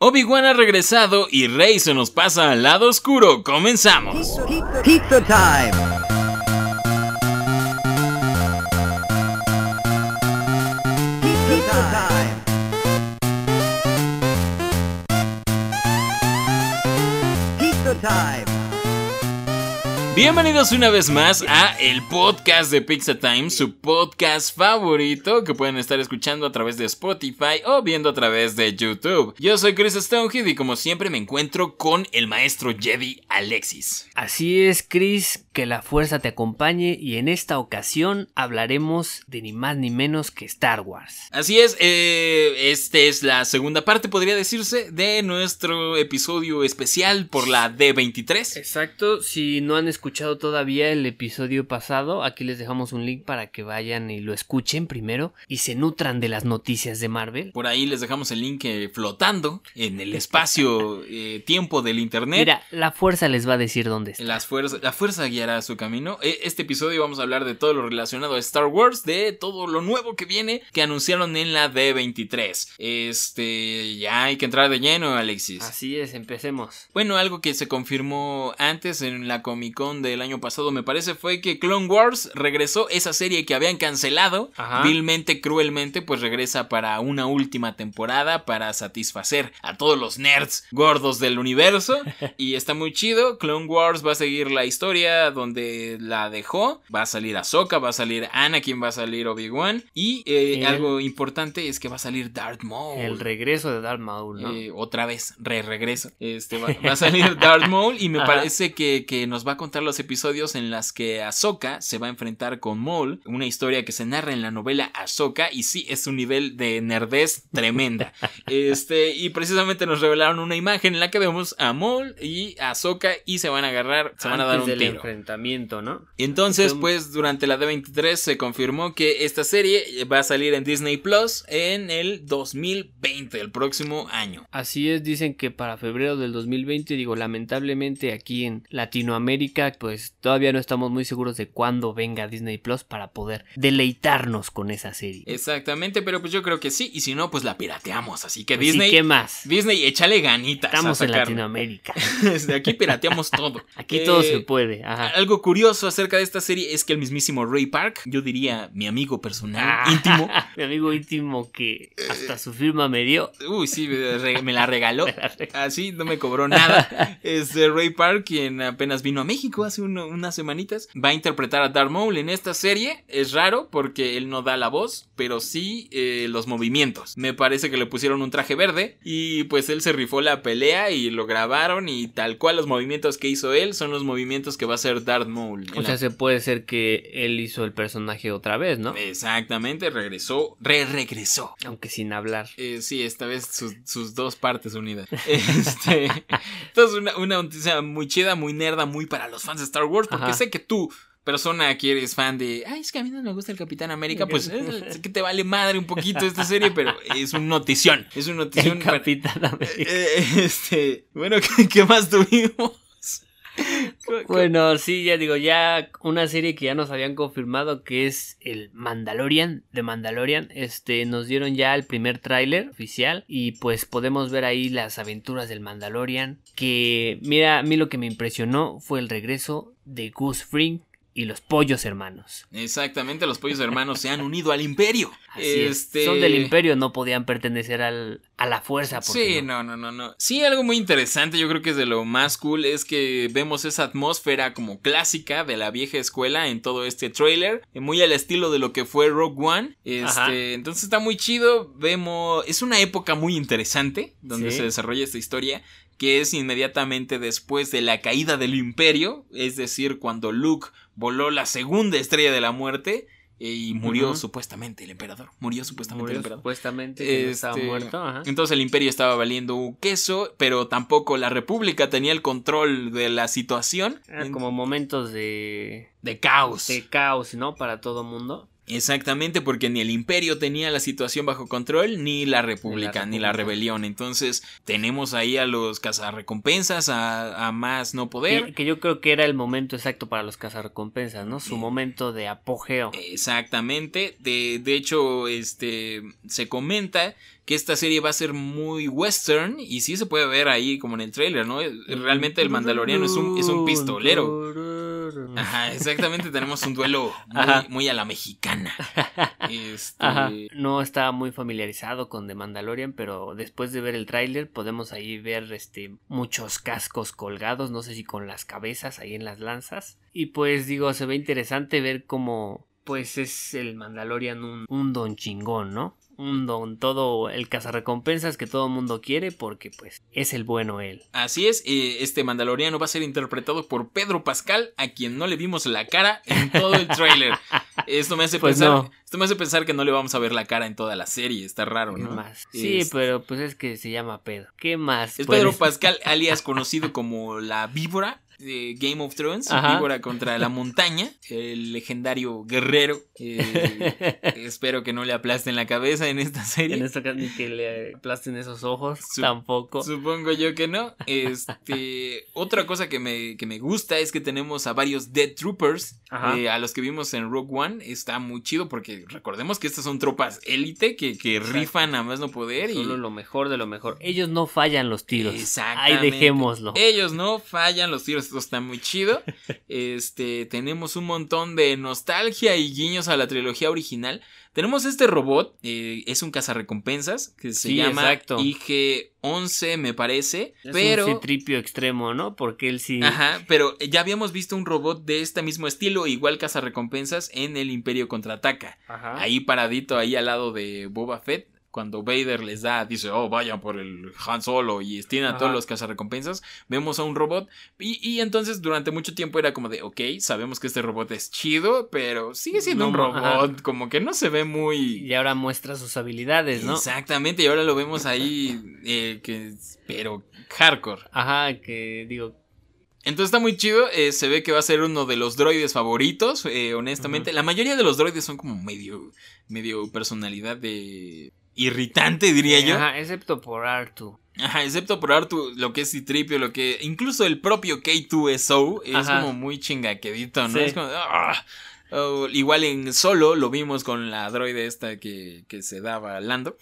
Obi-Wan ha regresado y Rey se nos pasa al lado oscuro. ¡Comenzamos! Pizza time. Pizza Bienvenidos una vez más a el podcast de Pizza Time, su podcast favorito que pueden estar escuchando a través de Spotify o viendo a través de YouTube. Yo soy Chris Stonehead y como siempre me encuentro con el maestro Jedi Alexis. Así es, Chris, que la fuerza te acompañe y en esta ocasión hablaremos de ni más ni menos que Star Wars. Así es, eh, esta es la segunda parte, podría decirse, de nuestro episodio especial por la D23. Exacto, si no han escuchado todavía el episodio pasado, aquí les dejamos un link para que vayan y lo escuchen primero y se nutran de las noticias de Marvel. Por ahí les dejamos el link eh, flotando en el espacio-tiempo del internet. Mira, la fuerza les va a decir dónde está. Las fuerzas, la fuerza guiará su camino. E- Este episodio vamos a hablar de todo lo relacionado a Star Wars, de todo lo nuevo que viene, que anunciaron en la D23. Este, ya hay que entrar de lleno, Alexis. Así es, empecemos. Bueno, algo que se confirmó antes en la Comic Con del año pasado, me parece, fue que Clone Wars regresó, esa serie que habían cancelado, Ajá. vilmente, cruelmente, pues regresa para una última temporada para satisfacer a todos los nerds gordos del universo. y está muy chido. Clone Wars va a seguir la historia donde la dejó. Va a salir Ahsoka, va a salir Anakin, va a salir Obi-Wan. Y eh, El- algo importante es que va a salir Darth Maul. El regreso de Darth Maul, ¿no? Eh, otra vez, re regreso. Este, va, va a salir Darth Maul y me Ajá. parece que, que nos va a contar los episodios en las que Ahsoka se va a enfrentar con Maul. Una historia que se narra en la novela Ahsoka y sí, es un nivel de nerdez tremenda. Este, y precisamente nos revelaron una imagen en la que vemos a Maul y a Ahsoka y se van a agarrar, se van a dar un del tiro. enfrentamiento, ¿no? Entonces- pues durante la D23 se confirmó que esta serie va a salir en Disney Plus en el 2020, el próximo año. Así es, dicen que para febrero del 2020, digo, lamentablemente aquí en Latinoamérica, pues todavía no estamos muy seguros de cuándo venga Disney Plus para poder deleitarnos con esa serie. Exactamente, pero pues yo creo que sí, y si no, pues la pirateamos. Así que Pues Disney, ¿qué más? Disney, échale ganitas. Estamos a en. Latinoamérica. Desde aquí pirateamos todo. Aquí Eh, todo se puede. Ajá. Algo curioso acerca de esta serie es que el mismísimo Ray Park, yo diría mi amigo personal, Ah, íntimo, Mi amigo íntimo que hasta su firma me dio. uy, sí, me la regaló. Así no me cobró nada. Este Ray Park, quien apenas vino a México hace uno- unas semanitas, va a interpretar a Darth Maul en esta serie. Es raro porque él no da la voz, pero sí eh, los movimientos. Me parece que le pusieron un traje verde y pues él se rifó la pelea y lo grabaron y tal cual los movimientos que hizo él son los movimientos que va a hacer Darth Maul. O la- sea, se puede ser que él hizo el personaje otra vez, ¿no? Exactamente, regresó, re-regresó. Aunque sin hablar. Eh, sí, esta vez sus, sus dos partes unidas. Este, entonces, una, una noticia muy chida, muy nerda, muy para los fans de Star Wars, porque Ajá. sé que tú, persona que eres fan de, ay, es que a mí no me gusta el Capitán América, pues sé que te vale madre un poquito esta serie, pero es un notición, es una notición. El Capitán América. Eh, este, bueno, ¿qué, qué más tuvimos? Bueno, sí, ya digo, ya una serie que ya nos habían confirmado que es el Mandalorian de Mandalorian. Este, nos dieron ya el primer tráiler oficial y pues podemos ver ahí las aventuras del Mandalorian. Que, mira, a mí lo que me impresionó fue el regreso de Goose y los pollos hermanos. Exactamente, los pollos hermanos se han unido al imperio. Así es. Este, Son del imperio, no podían pertenecer al, a la fuerza. Sí, no, no, no, no. Sí, algo muy interesante, yo creo que es de lo más cool, es que vemos esa atmósfera como clásica de la vieja escuela en todo este trailer, eh, muy al estilo de lo que fue Rogue One. Ajá. Este, entonces está muy chido, vemos, es una época muy interesante donde Sí. se desarrolla esta historia que es inmediatamente después de la caída del imperio, es decir, cuando Luke voló la segunda estrella de la muerte eh, y murió supuestamente el emperador, murió supuestamente Murió el emperador. supuestamente estaba Este, muerto. ajá. Entonces el imperio estaba valiendo un queso, pero tampoco la república tenía el control de la situación. Como momentos de, de caos. de caos, ¿no? Para todo mundo. Exactamente, porque ni el imperio tenía la situación bajo control, ni la república, ni la, rebelión. Entonces tenemos ahí a los cazarrecompensas, a, a más no poder. Que, que, yo creo que era el momento exacto para los cazarrecompensas, ¿no? Su momento de apogeo. Exactamente. De, de hecho, este se comenta que esta serie va a ser muy western y sí se puede ver ahí como en el trailer, ¿no? Realmente el mandaloriano es un, es un pistolero. Ajá, exactamente, tenemos un duelo muy, muy a la mexicana. Este... Ajá. No estaba muy familiarizado con The Mandalorian, pero después de ver el tráiler podemos ahí ver este muchos cascos colgados, no sé si con las cabezas ahí en las lanzas. Y pues digo, se ve interesante ver cómo pues es el Mandalorian un, un don chingón, ¿no? Un don, todo el cazarrecompensas que todo el mundo quiere porque pues es el bueno él. Así es, este mandaloriano va a ser interpretado por Pedro Pascal, a quien no le vimos la cara en todo el tráiler. Esto me hace Pues pensar, no. esto me hace pensar que no le vamos a ver la cara en toda la serie, está raro, ¿Qué ¿no? más? Sí, Es- pero pues es que se llama Pedro. ¿Qué más? Es Pedro Pascal, alias conocido como la víbora Game of Thrones, Ajá. víbora contra la montaña, el legendario guerrero. Eh, espero que no le aplasten la cabeza en esta serie. En esta ni que le aplasten esos ojos, tampoco. Supongo yo que no. Este, otra cosa que me, que me gusta es que tenemos a varios Dead Troopers, eh, a los que vimos en Rogue One. Está muy chido porque recordemos que estas son tropas élite que, rifan a más no poder. Y Solo lo mejor de lo mejor. Ellos no fallan los tiros. Ahí dejémoslo. Ellos no fallan los tiros, esto está muy chido. Este, tenemos un montón de nostalgia y guiños a la trilogía original. Tenemos este robot, eh, es un cazarrecompensas que se Sí, llama exacto. IG-11, me parece. Es pero un citripio extremo, ¿no? Porque él sí. Ajá, pero ya habíamos visto un robot de este mismo estilo, igual cazarrecompensas en el Imperio contraataca. Ajá. Ahí paradito, ahí al lado de Boba Fett. Cuando Vader les da, dice, oh, vayan por el Han Solo y tiene a Ajá. todos los cazarrecompensas, vemos a un robot. Y, y entonces durante mucho tiempo era como de, ok, sabemos que este robot es chido, pero sigue siendo No, un robot, ajá. como que no se ve muy... Y ahora muestra sus habilidades, ¿no? Exactamente, y ahora lo vemos ahí, eh, que, pero hardcore. Ajá, que digo. Entonces está muy chido. eh, se ve que va a ser uno de los droides favoritos. eh, honestamente, la mayoría de los droides son como medio, medio personalidad de irritante, diría yo. Ajá. Ajá, excepto por Artu. excepto por Artu, lo que es Citripio, lo que. Incluso el propio K2SO es Ajá. como muy chingaquedito, ¿no? Sí. Es como. "Ah". Igual en solo lo vimos con la droide esta que, que se daba Lando.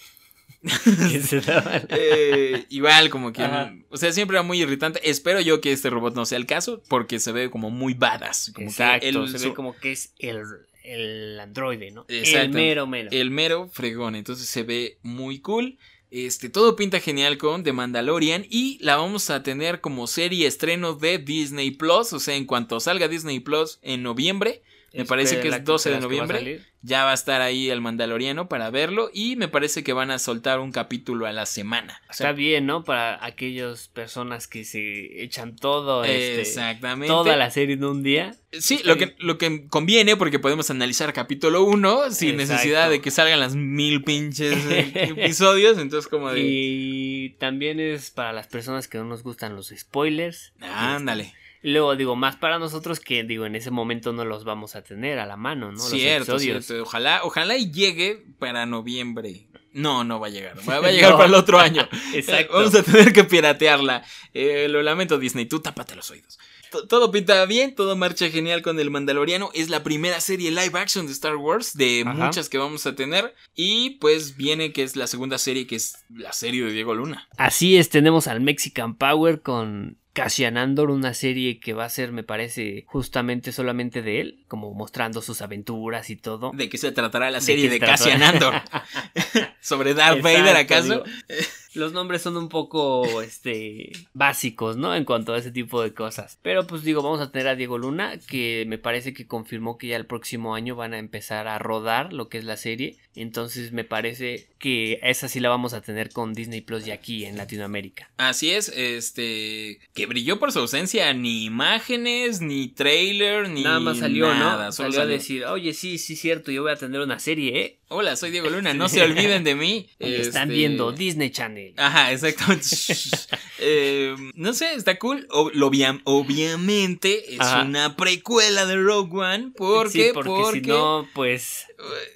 Que se daba Eh, igual, como que. Ajá. O sea, siempre era muy irritante. Espero yo que este robot no sea el caso, porque se ve como muy badass. Como Exacto, que él- se ve como que es el, el androide, ¿no? El mero mero. el mero fregón. Entonces se ve muy cool. Este, todo pinta genial con The Mandalorian y la vamos a tener como serie estreno de Disney Plus, o sea, en cuanto salga Disney Plus en noviembre, me parece que es 12 de noviembre. ya va a estar ahí el Mandaloriano para verlo y me parece que van a soltar un capítulo a la semana. O sea, Está bien, ¿no? Para aquellas personas que se echan todo, este, exactamente. toda la serie en un día. Sí, lo que, lo que conviene porque podemos analizar capítulo 1 sin Exacto. necesidad de que salgan las mil pinches eh, episodios. Entonces, como de. Y también es para las personas que no nos gustan los spoilers. Ándale. Luego digo, más para nosotros que digo, en ese momento no los vamos a tener a la mano, ¿no? cierto, los cierto. Ojalá, ojalá y llegue para noviembre. No, no va a llegar. Va, va a llegar No. para el otro año. Exacto. Vamos a tener que piratearla. Eh, lo lamento, Disney. Tú tápate los oídos. T- Todo pinta bien, todo marcha genial con el Mandaloriano. Es la primera serie live action de Star Wars, de Ajá. muchas que vamos a tener. Y pues viene que es la segunda serie, que es la serie de Diego Luna. Así es, tenemos al Mexican Power con Cassian Andor, una serie que va a ser, me parece, justamente solamente de él, como mostrando sus aventuras y todo. ¿De qué se tratará la ¿De serie de, trata? Cassian Andor? ¿Sobre Darth Exacto, Vader acaso? los nombres son un poco este básicos, ¿no? En cuanto a ese tipo de cosas. Pero pues digo, vamos a tener a Diego Luna, que me parece que confirmó que ya el próximo año van a empezar a rodar lo que es la serie. Entonces me parece que esa sí la vamos a tener con Disney Plus y aquí en Latinoamérica. Así es, este. Que brilló por su ausencia. Ni imágenes, ni trailer, ni. Nada más salió, nada, ¿no? solo Salió a salió. decir, oye, sí, sí, cierto, yo voy a tener una serie, ¿eh? Hola, soy Diego Luna, no se olviden de mí. Están Este, viendo Disney Channel. Ajá, exactamente. Eh, no sé, está cool. O- lo obvia- obviamente es Ajá. una precuela de Rogue One. ¿Por Sí, qué? porque, si no, pues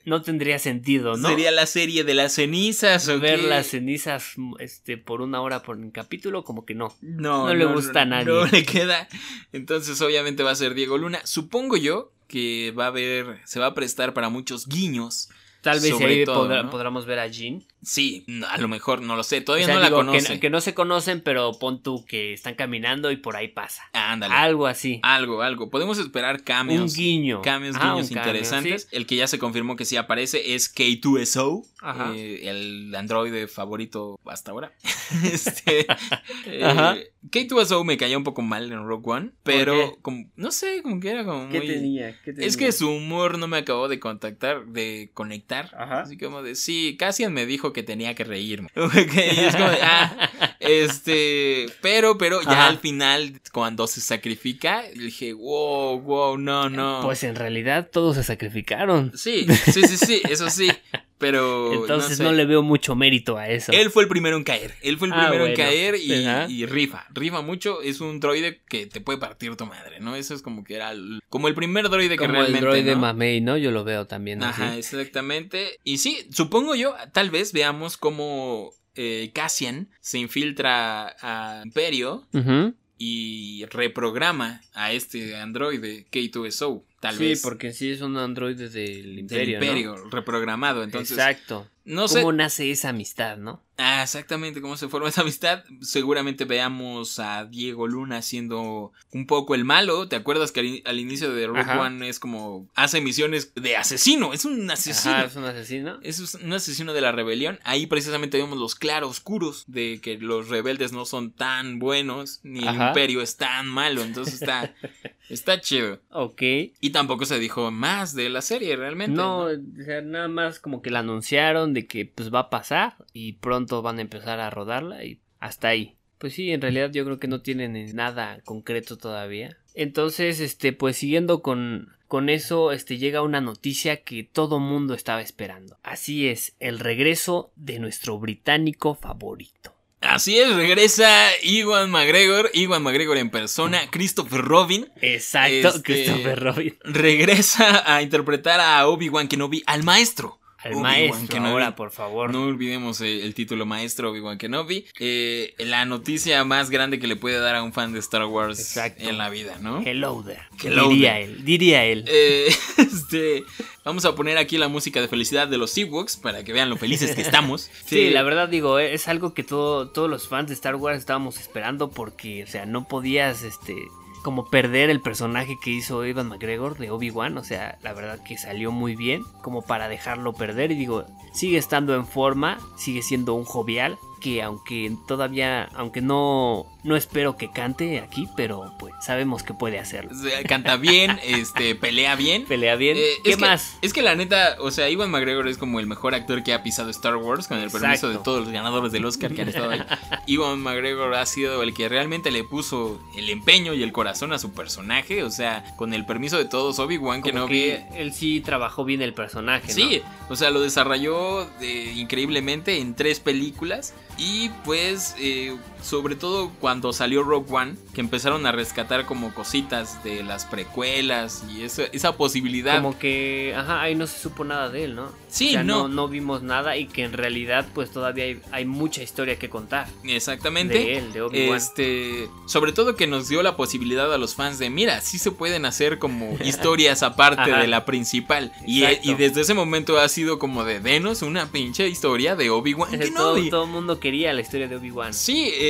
no tendría sentido, ¿no? sería la serie de las cenizas. ¿o ver qué? las cenizas este por una hora por un capítulo como que no. No, No le gusta a nadie. No le queda. Entonces, obviamente va a ser Diego Luna. Supongo yo que va a haber, se va a prestar para muchos guiños. Tal vez ahí todo, podrá- ¿no? podamos ver a Jean. Sí, a lo mejor, no lo sé. O Todavía sea, no la digo, conoce. Que, no se conocen, pero pon tú que están caminando y por ahí pasa. Ándale. Algo así. Algo, algo. Podemos esperar un cameos. guiño. Cambios, guiños un interesantes. sí. El que ya se confirmó que sí aparece es K2SO, Ajá. eh, el androide favorito hasta ahora. este, eh, Ajá. K2SO me caía un poco mal en Rogue One, pero como, no sé, como que era como ¿Qué muy... tenía? ¿Qué tenía? Es que su humor no me acabó de contactar, de conectar. Ajá. Así como de, sí, Cassian me dijo que tenía que reírme. Y es como de, ah, este, pero, pero ya Ajá. al final, cuando se sacrifica, dije, wow, wow, no, no. Pues en realidad todos se sacrificaron. Sí, sí, sí, sí, eso sí. Pero. Entonces sé. no, le veo mucho mérito a eso. Él fue el primero en caer. Él fue el Ah, primero en caer y, rifa. Rifa mucho. Es un droide que te puede partir tu madre, ¿no? Eso es como que era. el- como el primer droide que Como realmente. el droide ¿no? Mamei, ¿no? Yo lo veo también Ajá, así. exactamente. Y sí, supongo yo, tal vez veamos cómo eh, Cassian se infiltra a Imperio Ujú. Y reprograma a este androide K2SO. Tal sí, vez. porque sí es un androide del del Imperio, ¿no? Imperio, reprogramado. Entonces, Exacto. no sé. ¿Cómo nace esa amistad, no? Ah, exactamente cómo se forma esa amistad. Seguramente veamos a Diego Luna siendo un poco el malo. ¿Te acuerdas que al, in- al inicio de Rogue Ajá. One es como hace misiones de asesino? Es un asesino. Ajá, es un asesino. Es un asesino de la rebelión. Ahí precisamente vemos los claroscuros de que los rebeldes no son tan buenos, ni el Ajá. imperio es tan malo. Entonces está, está chido. Ok. Y tampoco se dijo más de la serie realmente. No, ¿no? o sea, nada más como que la anunciaron de que pues va a pasar y pronto van a empezar a rodarla y hasta ahí. Pues sí, en realidad yo creo que no tienen nada concreto todavía. Entonces, este, pues siguiendo con, con eso, este, llega una noticia que todo mundo estaba esperando. Así es, el regreso de nuestro británico favorito. Así es, regresa Iwan McGregor, Iwan McGregor en persona, Christopher Robin. Exacto, Este- Christopher Robin. regresa a interpretar a Obi-Wan Kenobi, al maestro. Al maestro Kenobi. ahora, por favor. No olvidemos el título maestro Obi-Wan Kenobi. Eh, la noticia más grande que le puede dar a un fan de Star Wars Exacto. en la vida, ¿no? Hello there. Hello diría there. él, diría él. Eh, este, vamos a poner aquí la música de felicidad de los Ewoks para que vean lo felices que estamos. Sí, la verdad digo, eh, es algo que todo, todos los fans de Star Wars estábamos esperando porque, o sea, no podías, este, como perder el personaje que hizo Evan McGregor de Obi-Wan, o sea, la verdad que salió muy bien, como para dejarlo perder y digo, sigue estando en forma, sigue siendo un jovial, que aunque todavía, aunque no, no espero que cante aquí, pero pues sabemos que puede hacerlo. Canta bien, este, pelea bien. Pelea bien. Eh, ¿Qué es que- más? es que la neta, o sea, Iwan McGregor es como el mejor actor que ha pisado Star Wars, con el permiso Exacto. de todos los ganadores del Oscar que han estado ahí. Iwan McGregor ha sido el que realmente le puso el empeño y el corazón a su personaje, o sea, con el permiso de todos, Obi-Wan que él sí trabajó bien el personaje, ¿no? Sí, o sea, lo desarrolló eh, increíblemente en tres películas. Y pues, eh, sobre todo cuando salió Rogue One, que empezaron a rescatar como cositas de las precuelas y esa, esa posibilidad. Como que, ajá, ahí no se supo nada de él, ¿no? Sí, O sea, no. no. vimos nada y que en realidad pues todavía hay, hay mucha historia que contar. Exactamente. De él, de Obi-Wan. Este, sobre todo que nos dio la posibilidad a los fans de, mira, sí se pueden hacer como historias aparte de la principal. Y, Exacto. y desde ese momento ha sido como de, denos una pinche historia de Obi-Wan todo, todo el mundo quería la historia de Obi-Wan. Sí, eh,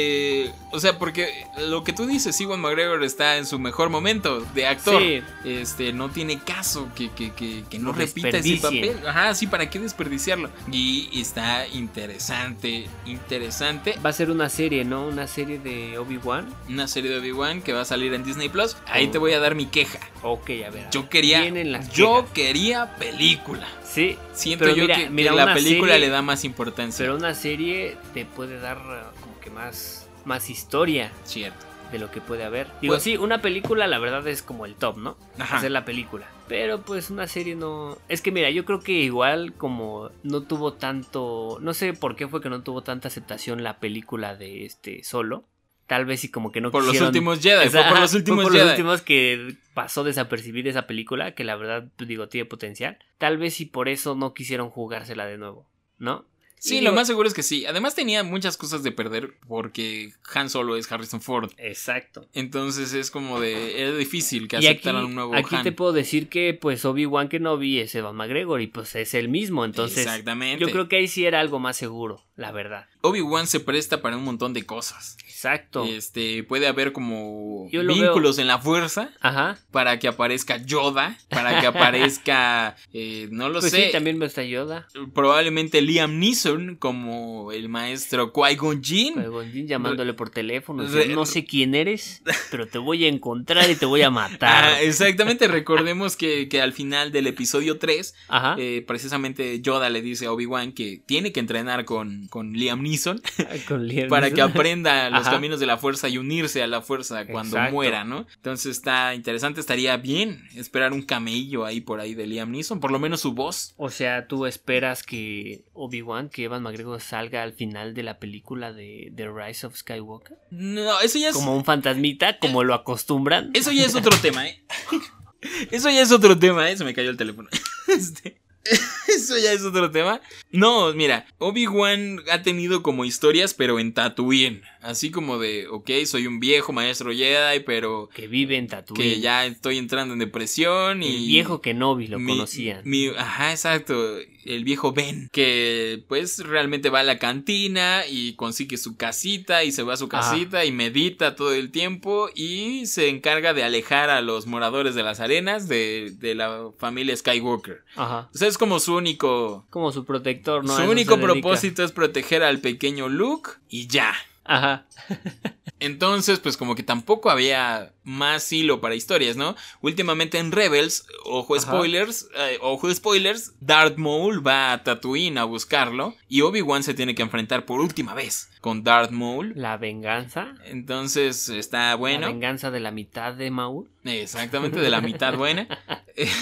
o sea, porque lo que tú dices, Iwan McGregor está en su mejor momento de actor. Sí. Este, no tiene caso que, que, que, que no repita ese papel. Ajá, sí, ¿para qué desperdiciarlo? Y está interesante, interesante. Va a ser una serie, ¿no? Una serie de Obi-Wan. Una serie de Obi-Wan que va a salir en Disney Plus. Ahí Oh. te voy a dar mi queja. Ok, a ver. Yo quería, las yo quejas. quería película. Sí, Siento yo mira- que, mira, la película serie- le da más importancia. pero una serie te puede dar que más, más historia Cierto. de lo que puede haber. Digo, Pues- sí, una película la verdad es como el top, ¿no? Ajá. Hacer la película. Pero pues una serie no... Es que mira, yo creo que igual como no tuvo tanto... No sé por qué fue que no tuvo tanta aceptación la película de este solo. tal vez y como que no Por los últimos Jedi, O sea, fue por los últimos por los últimos que pasó desapercibida esa película, que la verdad, digo, tiene potencial. Tal vez y por eso no quisieron jugársela de nuevo, ¿no? Sí, lo más seguro es que sí. Además tenía muchas cosas de perder porque Han Solo es Harrison Ford. Exacto. Entonces es como de... Era difícil que Y aquí, aceptaran un nuevo aquí Han. te puedo decir que pues Obi-Wan Kenobi es Evan McGregor y pues es el mismo, entonces Exactamente. yo creo que ahí sí era algo más seguro, la verdad. Obi-Wan se presta para un montón de cosas. Exacto. Este, puede haber como Yo vínculos en la fuerza Ajá. para que aparezca Yoda, para que aparezca, eh, no lo Pues sé, sí, también me está Yoda. probablemente Liam Neeson como el maestro Qui-Gon Jinn. Qui-Gon Jinn llamándole por teléfono. Re- no sé quién eres, pero te voy a encontrar y te voy a matar. Ah, exactamente, recordemos que, que al final del episodio 3, Ajá. eh, precisamente Yoda le dice a Obi-Wan que tiene que entrenar con, con Liam Neeson Con Liam para que aprenda los Ajá. caminos de la fuerza y unirse a la fuerza cuando Exacto. muera, ¿no? Entonces está interesante, estaría bien esperar un camello ahí por ahí de Liam Neeson, por lo menos su voz. O sea, tú esperas que Obi-Wan, que Evan McGregor salga al final de la película de The Rise of Skywalker. No, eso ya es Como un fantasmita, como lo acostumbran. eso ya es otro tema, ¿eh? Eso ya es otro tema, ¿eh? Se me cayó el teléfono. Este, Eso ya es otro tema. No, mira, Obi-Wan ha tenido como historias, pero en Tatooine. Así como de, ok, soy un viejo maestro Jedi, pero Que vive en Tatooine. que ya estoy entrando en depresión y... El viejo Kenobi lo mi- conocían. mi- ajá, exacto. El viejo Ben. Que pues realmente va a la cantina y consigue su casita y se va a su Ajá. casita y medita todo el tiempo y se encarga de alejar a los moradores de las arenas de, de la familia Skywalker. Ajá. O sea, es como su único... Como su protector, ¿no? Su único propósito es proteger al pequeño Luke y ya. Ajá. Entonces, pues como que tampoco había más hilo para historias, ¿no? Últimamente en Rebels, ojo Ajá. spoilers, eh, ojo spoilers, Darth Maul va a Tatooine a buscarlo y Obi-Wan se tiene que enfrentar por última vez con Darth Maul. La venganza. Entonces está La bueno. venganza de la mitad de Maul. Exactamente, de la mitad buena.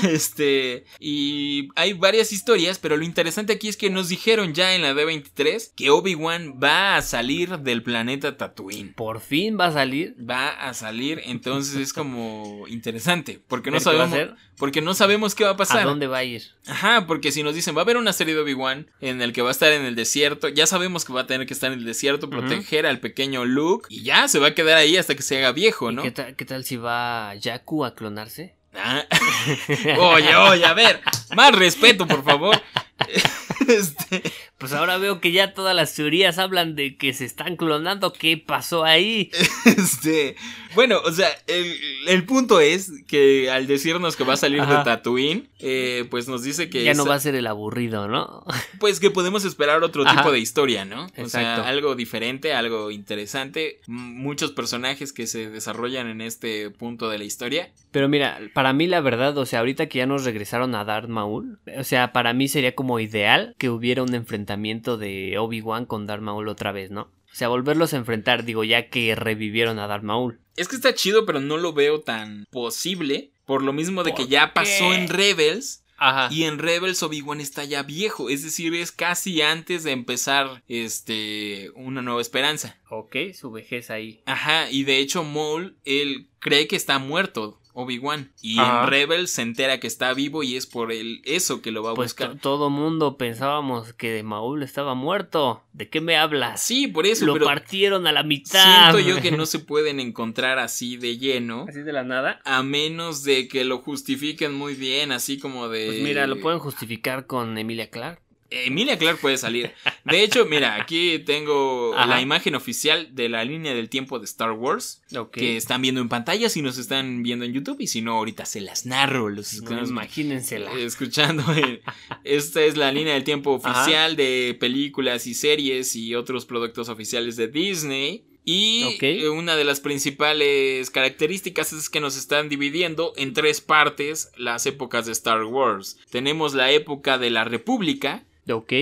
Este, y hay varias historias, pero lo interesante aquí es que nos dijeron ya en la D23 que Obi-Wan va a salir del planeta Tatooine. Por fin va a salir. va a salir, entonces es como interesante, porque no sabemos, porque no sabemos qué va a pasar. ¿A dónde va a ir? Ajá, porque si nos dicen va a haber una serie de Obi-Wan en el que va a estar en el desierto, ya sabemos que va a tener que estar en el desierto, proteger al pequeño Luke y ya se va a quedar ahí hasta que se haga viejo, ¿Y ¿no? ¿Qué, tal, ¿Qué tal si va Jakku a clonarse? Ah. oye, oye, a ver, más respeto, por favor. Este, Pues ahora veo que ya todas las teorías hablan de que se están clonando. ¿Qué pasó ahí? Este, bueno, o sea, el, el punto es que al decirnos que va a salir Ajá. de Tatooine, eh, pues nos dice que Ya no va a ser el aburrido, ¿no? pues que podemos esperar otro Ajá. tipo de historia, ¿no? O sea, algo diferente, algo interesante, muchos personajes que se desarrollan en este punto de la historia. Pero mira, para mí la verdad, o sea, ahorita que ya nos regresaron a Darth Maul, o sea, para mí sería como ideal que hubiera un enfrentamiento de Obi-Wan con Darth Maul otra vez, ¿no? O sea, volverlos a enfrentar, digo, ya que revivieron a Darth Maul. Es que está chido, pero no lo veo tan posible, por lo mismo de que ¿Por ya pasó en Rebels. Ajá. Y en Rebels Obi-Wan está ya viejo, es decir, es casi antes de empezar este una nueva esperanza. Ok, su vejez ahí. Ajá, y de hecho Maul él cree que está muerto Obi-Wan y Ajá. en Rebels se entera que está vivo y es por el eso que lo va a Pues buscar. to- todo mundo pensábamos que Maul estaba muerto. ¿De qué me hablas? Sí, por eso, Lo pero partieron a la mitad. siento yo que no se pueden encontrar así de lleno. Así de la nada. A menos de que lo justifiquen muy bien, así como de... Pues mira, lo pueden justificar con Emilia Clark. Emilia Clark puede salir. De hecho, mira, aquí tengo Ajá. la imagen oficial de la línea del tiempo de Star Wars. Que están viendo en pantalla si nos están viendo en YouTube. Y si no, ahorita se las narro. Los No, imagínensela. escuchando. Esta es la línea del tiempo oficial de películas y series y otros productos oficiales de Disney. Y una de las principales características es que nos están dividiendo en tres partes las épocas de Star Wars. Tenemos la época de la República,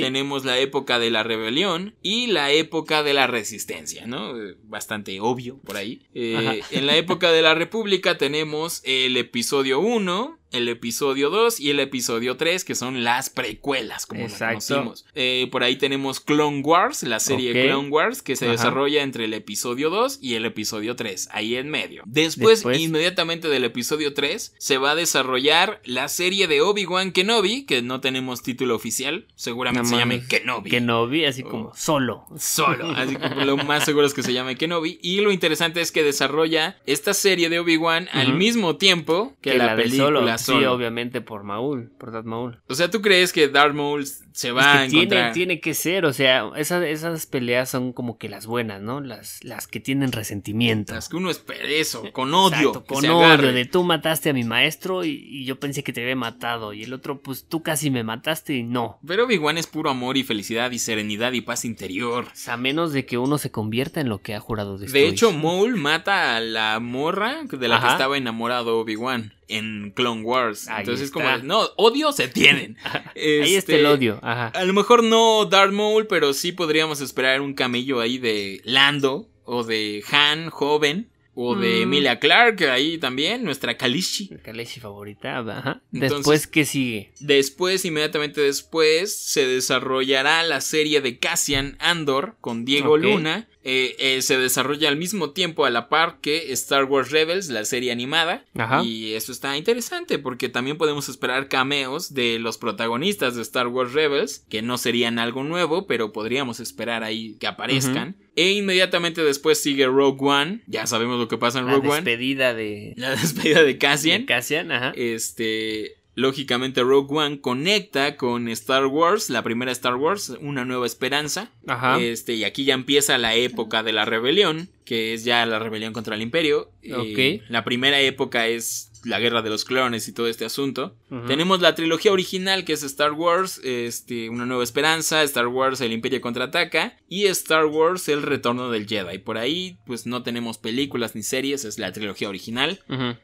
Tenemos la época de la rebelión y la época de la resistencia, ¿no? Eh, Bastante obvio por ahí. Eh, en la época de la república tenemos el episodio 1, el episodio 2 y el episodio 3, que son las precuelas, como Exacto. las conocimos. Eh, por ahí tenemos Clone Wars, la serie Ok. Clone Wars, que se Ajá. desarrolla entre el episodio 2 y el episodio 3, ahí en medio. Después, Después. inmediatamente del episodio 3, se va a desarrollar la serie de Obi-Wan Kenobi, que no tenemos título oficial, seguramente No se llame. Kenobi. Que no vi así Oh. como solo. Solo, así que lo más seguro es que se llame Kenobi. Y lo interesante es que desarrolla esta serie de Obi-Wan al mismo tiempo que, la, de película Sí, obviamente por Maul, por Darth Maul. O sea, ¿tú crees que Darth Maul se va Es que a encontrar? tiene, tiene que ser, o sea, esas, esas peleas son como que las buenas, ¿no? Las, las que tienen resentimiento. Es que uno espera eso, con odio. Exacto, con odio, agarre. de tú mataste a mi maestro y, y yo pensé que te había matado. Y el otro, pues tú casi me mataste y no. Pero Obi-Wan es puro amor y felicidad y serenidad y paz interior. A menos de que uno se convierta en lo que ha jurado destruir. De hecho, Maul mata a la morra de la que estaba enamorado Obi-Wan en Clone Wars. Ahí Entonces es como, está. no, odio se tienen. ahí está Este, el odio. Ajá. A lo mejor no Darth Maul, pero sí podríamos esperar un camello ahí de Lando o de Han joven o de Mm. Emilia Clark ahí también, nuestra Kalishi. Mi Kaleshi favorita. Ajá. Entonces- Después, ¿qué sigue? Después, inmediatamente después, se desarrollará la serie de Cassian Andor con Diego. Luna. Eh, eh, se desarrolla al mismo tiempo a la par que Star Wars Rebels, la serie animada. Ajá. Y eso está interesante porque también podemos esperar cameos de los protagonistas de Star Wars Rebels, que no serían algo nuevo, pero podríamos esperar ahí que aparezcan. E inmediatamente después sigue Rogue One. Ya sabemos lo que pasa en La Rogue One. despedida de, La despedida de Cassian. de Cassian. Ajá. Este, lógicamente Rogue One conecta con Star Wars, la primera Star Wars, Una Nueva Esperanza. Ajá. Este, y aquí ya empieza la época de la rebelión, que es ya la rebelión contra el imperio. Eh, Ok. la primera época es la guerra de los clones y todo este asunto. Tenemos la trilogía original que es Star Wars, este, Una Nueva Esperanza, Star Wars, El Imperio Contraataca y Star Wars, El Retorno del Jedi. Por ahí pues no tenemos películas ni series, es la trilogía original.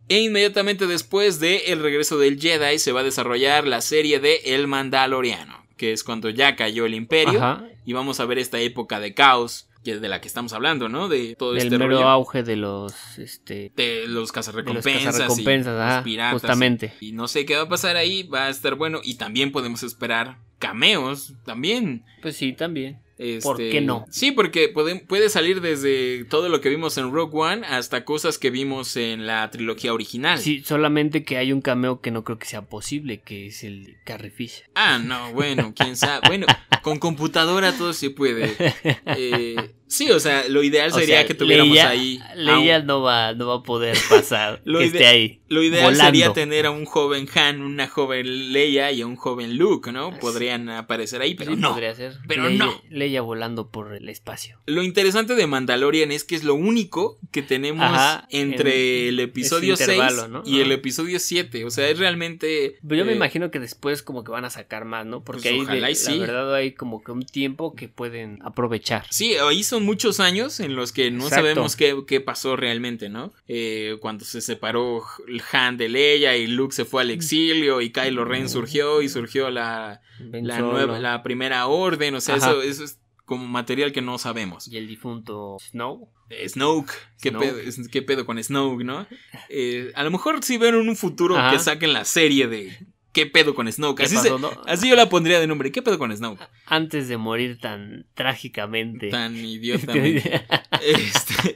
E inmediatamente después de El regreso del Jedi se va a desarrollar la serie de El Mandaloriano, que es cuando ya cayó el imperio y vamos a ver esta época de caos que de la que estamos hablando, ¿no? De todo Del este mero rollo auge de los. Este. de los De los cazarrecompensas, cazarrecompensas, y ajá, los piratas justamente. y, y no sé qué va a pasar ahí, va a estar bueno y también podemos esperar cameos también. Pues sí, también. Este, ¿Por qué no? Sí, porque puede, puede salir desde todo lo que vimos en Rogue One hasta cosas que vimos en la trilogía original. Sí, solamente que hay un cameo que no creo que sea posible, que es el de Carrie Fisher. Ah, no, bueno, quién sabe. Bueno, con computadora todo se puede. Eh, sí, o sea, lo ideal O sería sea, que tuviéramos Leia- ahí. un- Leia no va, no va a poder pasar Lo que esté ahí. Lo ideal volando. sería tener a un joven Han, una joven Leia y a un joven Luke, ¿no? Podrían aparecer ahí, pero Sí, no. podría ser. pero Leia- no. Leia volando por el espacio. Lo interesante de Mandalorian es que es lo único que tenemos Ajá, entre en el episodio ese 6 intervalo, ¿no? y el episodio 7. O sea, es realmente. Pero yo me eh, imagino que después como que van a sacar más, ¿no? Porque Pues ahí ojalá de- sí. la verdad hay como que un tiempo que pueden aprovechar. Sí, ahí son muchos años en los que no Exacto. sabemos qué, qué pasó realmente, ¿no? Eh, cuando se separó Han de Leia y Luke se fue al exilio y Kylo Ren surgió y surgió la, la, nueva, la primera orden, o sea, Ajá. eso, eso es como material que no sabemos. y el difunto Snow. Eh, Snoke, ¿qué, Snoke. Pedo, qué pedo con Snoke, no? Eh, a lo mejor sí ven en un futuro Ajá. que saquen la serie de ¿Qué pedo con Snoke? ¿Qué Así, pasó, se- no? así yo la pondría de nombre, ¿qué pedo con Snoke? Antes de morir tan trágicamente. Tan idiotamente. Este,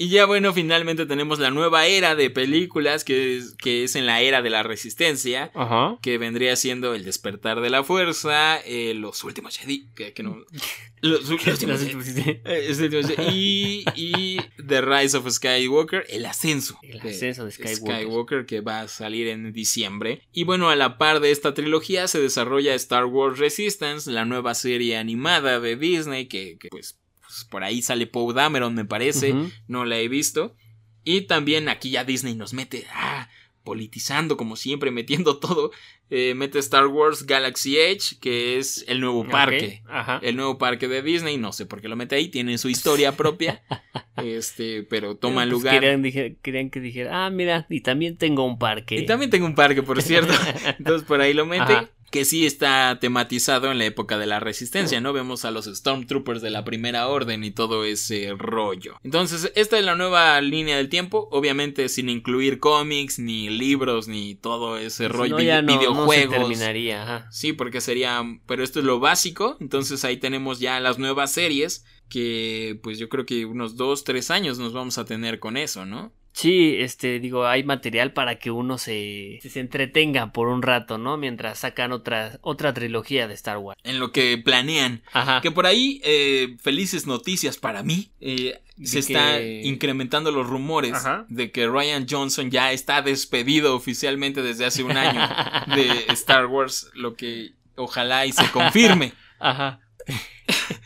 y ya bueno, finalmente tenemos la nueva era de películas que es, que es en la era de la resistencia. Ajá. Que vendría siendo El despertar de la fuerza, eh, Los últimos Jedi, que, que no... Los, últimos Jedi, eh, y, y The Rise of Skywalker, El ascenso. El ascenso de Skywalker. Skywalker que va a salir en diciembre. Y bueno, a la par de esta trilogía se desarrolla Star Wars Resistance, la nueva serie animada de Disney que, que, pues, pues, por ahí sale Poe Dameron me parece, no la he visto. Y también aquí ya Disney nos mete, ah, politizando como siempre, metiendo todo. Eh, mete Star Wars Galaxy Edge, que es el nuevo parque. Ok, Ajá. El nuevo parque de Disney, no sé por qué lo mete ahí, tiene su historia propia. este, pero toma Pues lugar. Querían, dije- querían que dijera, ah, mira, y también tengo un parque. Y también tengo un parque, por cierto. Entonces por ahí lo mete. Ajá. Que sí está tematizado en la época de la resistencia, ¿no? Vemos a los Stormtroopers de la primera orden y todo ese rollo. Entonces, esta es la nueva línea del tiempo, obviamente sin incluir cómics, ni libros, ni todo ese rollo, No, ya no- no se videojuegos. terminaría, ajá. Sí, porque sería, pero esto es lo básico, entonces ahí tenemos ya las nuevas series que pues yo creo que unos dos, tres años nos vamos a tener con eso, ¿no? Sí, este, digo, hay material para que uno se, se entretenga por un rato, ¿no? Mientras sacan otra, otra trilogía de Star Wars. En lo que planean. Ajá. Que por ahí, eh, felices noticias para mí. eh, se está que- incrementando los rumores Ajá. de que Ryan Johnson ya está despedido oficialmente desde hace un año de Star Wars, lo que ojalá y se confirme. Ajá.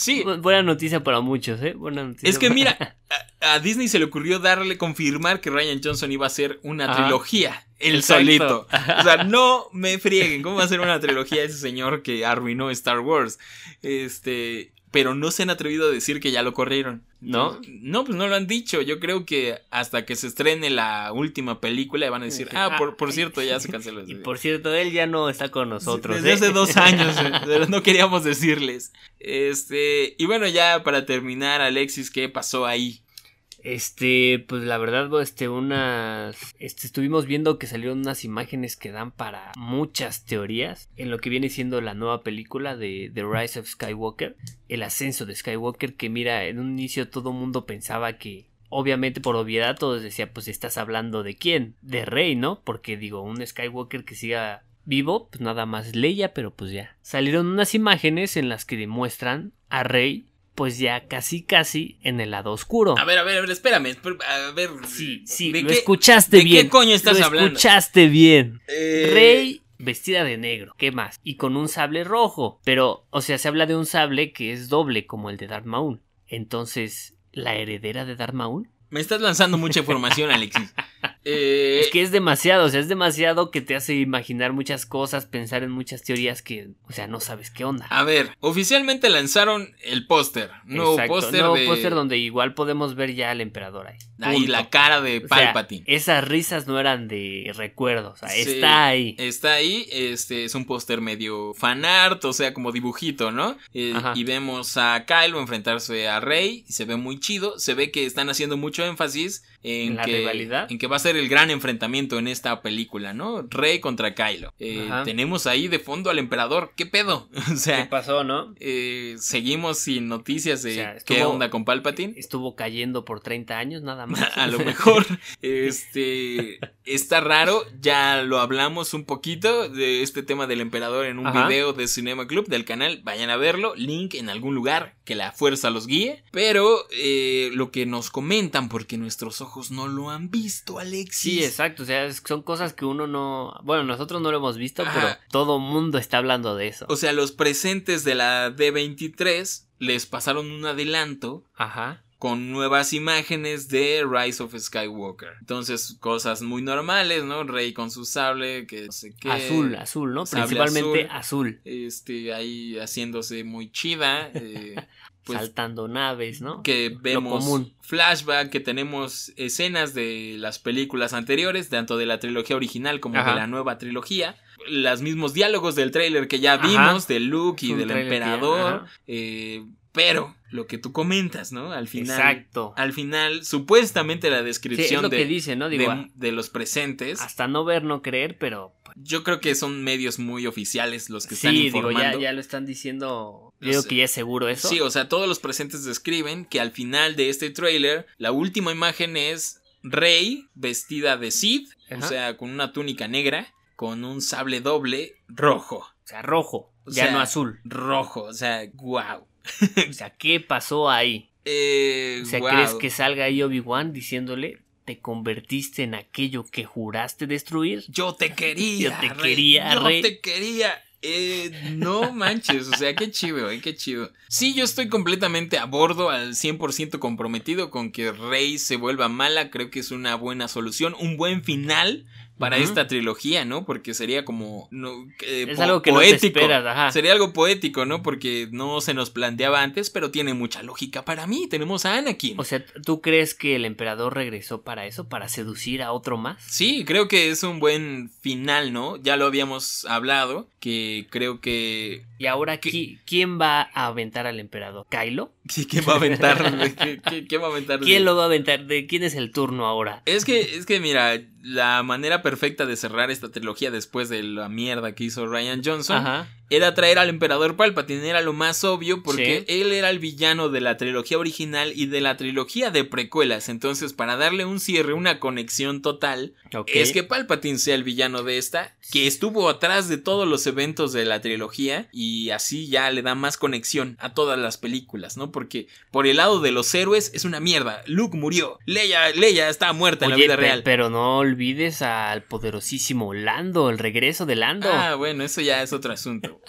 Sí, Bu- Buena noticia para muchos, ¿eh? Buena noticia. es que para- mira, a, a Disney se le ocurrió darle, confirmar que Ryan Johnson iba a hacer una Ajá. trilogía, él Exacto. solito. O sea, no me frieguen, ¿cómo va a hacer una trilogía ese señor que arruinó Star Wars? Este, pero no se han atrevido a decir que ya lo corrieron. ¿No? No, pues no lo han dicho. Yo creo que hasta que se estrene la última película van a decir, ah, por, por cierto, ya se canceló. Y por cierto, él ya no está con nosotros. Desde ¿eh? hace dos años, eh, pero no queríamos decirles. Este, y bueno, ya para terminar, Alexis, ¿qué pasó ahí? Este, pues la verdad, este, unas. Este, estuvimos viendo que salieron unas imágenes que dan para muchas teorías en lo que viene siendo la nueva película de The Rise of Skywalker, el ascenso de Skywalker, que mira, en un inicio todo mundo pensaba que. Obviamente, por obviedad, todos decían, pues estás hablando de quién? De Rey, ¿no? Porque digo, un Skywalker que siga vivo, pues nada más Leia, pero pues ya. Salieron unas imágenes en las que demuestran a Rey, pues ya casi casi en el lado oscuro. A ver, a ver, a ver, espérame. A ver. Sí, sí, ¿de lo qué- escuchaste de qué bien. coño estás lo hablando? escuchaste bien. Eh, Rey vestida de negro, ¿qué más? Y con un sable rojo. Pero, o sea, se habla de un sable que es doble como el de Darth Maul. Entonces, ¿la heredera de Darth Maul? Me estás lanzando mucha información, Alexis. Eh, Es que es demasiado, o sea, es demasiado que te hace imaginar muchas cosas, pensar en muchas teorías que, o sea, no sabes qué onda. A ver, oficialmente lanzaron el póster. Nuevo póster nuevo de. póster donde igual podemos ver ya al emperador ahí. Ahí Punto. la cara de O sea, Palpatine. esas risas no eran de recuerdos, o sea, Sí, está ahí. Está ahí, este es un póster medio fanart, o sea, como dibujito, ¿no? Eh, y vemos a Kylo enfrentarse a Rey, se ve muy chido, se ve que están haciendo mucho ênfases en, ¿En la que, rivalidad? en que va a ser el gran enfrentamiento en esta película, ¿no? Rey contra Kylo. Eh, tenemos ahí de fondo al emperador, ¿qué pedo? o ¿Qué sea, pasó, no? eh, seguimos sin noticias de O sea, qué onda con Palpatine. Estuvo cayendo por 30 años nada más. A lo mejor, este, está raro, ya lo hablamos un poquito de este tema del emperador en un Ajá. video de Cinema Club del canal, vayan a verlo, link en algún lugar, que la fuerza los guíe, pero eh, lo que nos comentan, porque nuestros ojos no lo han visto, Alexis. Sí, exacto, o sea, son cosas que uno no... Bueno, nosotros no lo hemos visto, Ajá. pero todo mundo está hablando de eso. O sea, los presentes de la D23 les pasaron un adelanto Ajá. con nuevas imágenes de Rise of Skywalker. Entonces, cosas muy normales, ¿no? Rey con su sable, que no sé qué. Azul, azul, ¿no? Principalmente azul. Este, ahí haciéndose muy chida. eh, pues saltando naves, ¿no? que vemos común. flashback, que tenemos escenas de las películas anteriores, tanto de la trilogía original como Ajá. de la nueva trilogía. Los mismos diálogos del tráiler que ya Ajá. vimos, de Luke y del emperador. eh, pero lo que tú comentas, ¿no? Al final. Exacto. Al final, supuestamente la Sí, es descripción lo de, que dice, ¿no? Digo, de, de los presentes. hasta no ver, no creer, pero... Yo creo que son medios muy oficiales los que están Sí, digo, informando. ya, ya lo están diciendo. Yo sé. que ya es seguro eso. Sí, o sea, todos los presentes describen que al final de este tráiler, la última imagen es Rey vestida de Sith, o sea, con una túnica negra, con un sable doble rojo. O sea, rojo, O ya sea, no azul. Rojo, o sea, wow. O sea, ¿qué pasó ahí? Eh, O sea. ¿crees que salga ahí Obi-Wan diciéndole, te convertiste en aquello que juraste destruir? Yo te quería. Yo te Rey, quería, Yo Rey. te quería. Eh, no manches, o sea, qué chido, eh, qué chido. Sí, yo estoy completamente a bordo, al 100% comprometido con que Rey se vuelva mala. Creo que es una buena solución, un buen final para esta trilogía, ¿no? Porque sería como no, eh, Es po- algo que no te poético. esperas, ajá. Sería algo poético, ¿no? Porque no se nos planteaba antes, pero tiene mucha lógica para mí. Tenemos a Anakin. O sea, ¿tú crees que el emperador regresó para eso? ¿Para seducir a otro más? Sí, creo que es un buen final, ¿no? Ya lo habíamos hablado, que creo que... Y ahora, ¿qui- ¿quién va a aventar al emperador? ¿Kylo? ¿Qué, qué va a aventar? ¿Qué, qué- qué va a aventar? ¿Quién lo va a aventar? ¿De quién es el turno ahora? Es que, es que mira, la manera perfecta de cerrar esta trilogía después de la mierda que hizo Ryan Johnson Ajá. Era traer al emperador Palpatine, era lo más obvio porque Sí. él era el villano de la trilogía original y de la trilogía de precuelas, entonces para darle un cierre, una conexión total, es que Palpatine sea el villano de esta, que estuvo atrás de todos los eventos de la trilogía y así ya le da más conexión a todas las películas, ¿no? Porque por el lado de los héroes es una mierda, Luke murió, Leia, Leia está muerta en la vida pe- real. pero no olvides al poderosísimo Lando, el regreso de Lando. Ah, bueno, eso ya es otro asunto.